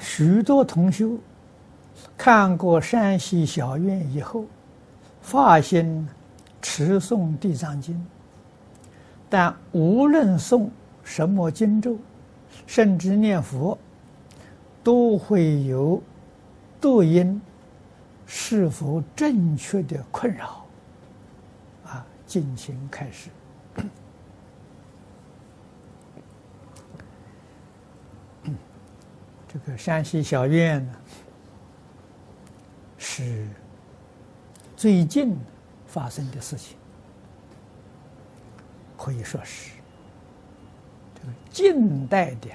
许多同修看过山西小院以后，发心持诵地藏经，但无论诵什么经咒，甚至念佛，都会有读音是否正确的困扰。啊，敬请开始。这山西小院呢，是最近发生的事情，可以说是这个近代的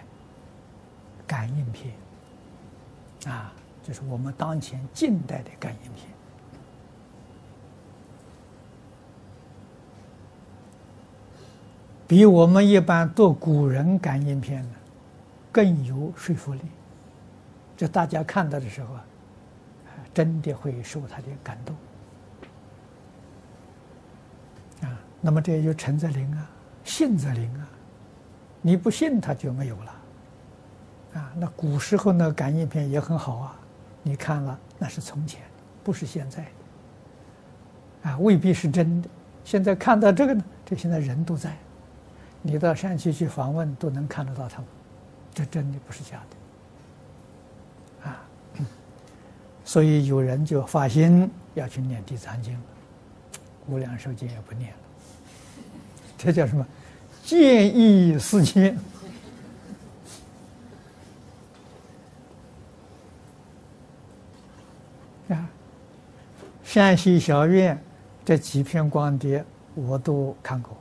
感应篇啊，就是我们当前近代的感应篇，比我们一般读古人感应篇呢更有说服力。这大家看到的时候啊，真的会受他的感动啊。那么这也就诚则灵啊，信则灵啊。你不信，他就没有了啊。那古时候那感应篇也很好啊，你看了那是从前，不是现在啊，未必是真的。现在看到这个呢，这现在人都在，你到山西去访问都能看得到他们，这真的不是假的。啊。所以有人就发心要去念地藏经，无量寿经也不念了，这叫什么？见异思迁啊！山西小院这几篇光碟我都看过，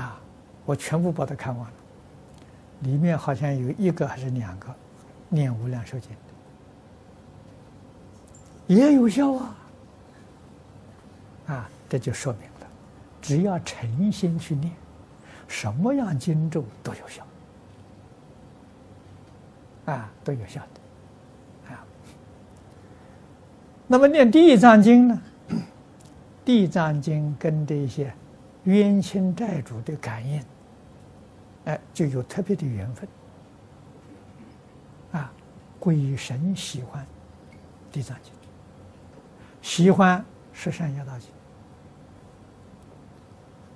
啊，我全部把它看完了，里面好像有一个还是两个。念无量寿经。也有效啊！啊，这就说明了，只要诚心去念，什么样经咒都有效，啊，都有效的，啊。那么念地藏经呢？地藏经跟这些冤亲债主的感应，哎，就有特别的缘分。鬼神喜欢地藏经。喜欢十善业道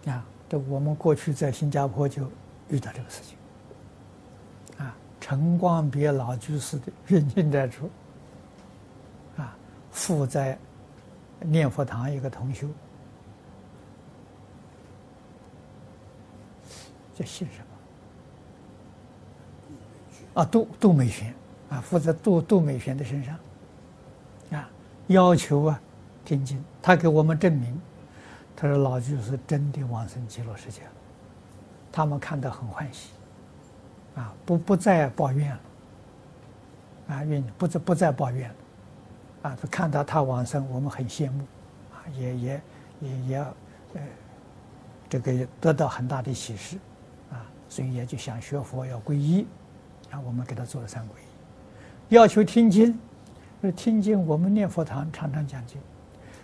经啊！这我们过去在新加坡就遇到这个事情啊。陈光别老居士的冤亲债主啊，附在念佛堂一个同修，这姓什么？啊，杜杜美玄啊，附在杜杜美玄的身上。啊要求啊，听经，他给我们证明，他说老居士真的往生极乐世界，他们看得很欢喜，啊，不不再抱怨了，啊，愿不再不再抱怨了，啊，看到他往生，我们很羡慕，啊，也也也也呃，这个得到很大的启示，啊，所以也就想学佛要皈依，啊，我们给他做了三皈依，要求听经。说听经，我们念佛堂常常讲经。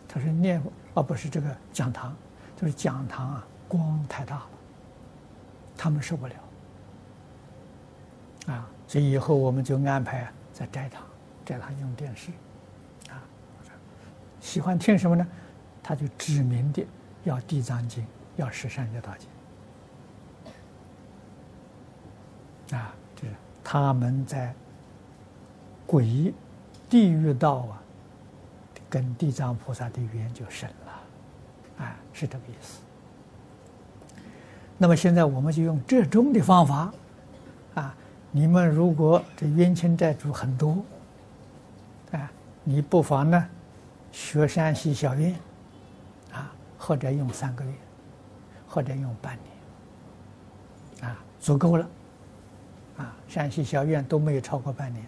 他说念，啊不是这个讲堂，就是讲堂啊，光太大了，他们受不了。啊，所以以后我们就安排在斋堂，斋堂用电视，啊，喜欢听什么呢？他就指明的要地藏经，要十善业道经。啊，就是他们在鬼。地狱道啊，跟地藏菩萨的缘就深了，啊，是这个意思。那么现在我们就用这种的方法，啊，你们如果这冤亲债主很多，啊，你不妨呢学山西小院，啊，或者用三个月，或者用半年，啊，足够了，啊，山西小院都没有超过半年。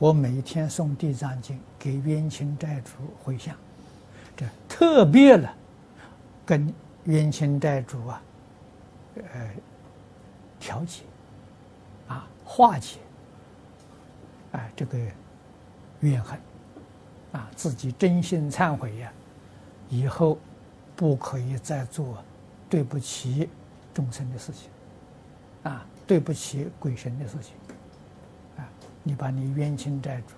我每天诵地藏经给冤亲债主回向，这特别了，跟冤亲债主啊，呃，调解，啊，化解，啊，这个怨恨，啊，自己真心忏悔呀，以后不可以再做对不起众生的事情，啊，对不起鬼神的事情。啊你把你冤亲债主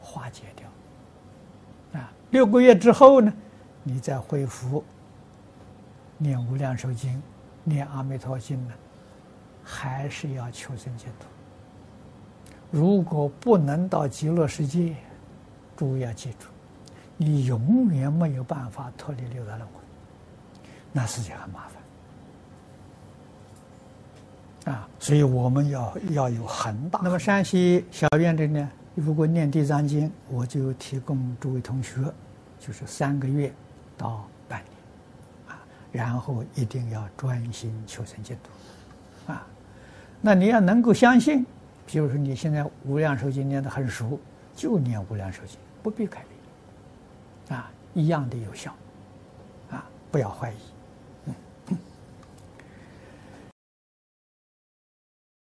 化解掉。啊，六个月之后呢，你再恢复念无量寿经、念阿弥陀经呢，还是要求生净土。如果不能到极乐世界，诸位要记住，你永远没有办法脱离六道轮回，那事情很麻烦啊！所以我们要要有很大。那么山西小院这呢，如果念地藏经，我就提供诸位同学，就是三个月到半年啊，然后一定要专心求生净土啊。那你要能够相信。比如说，你现在无量寿经念得很熟，就念无量寿经，不必改变，啊，一样的有效，啊，不要怀疑。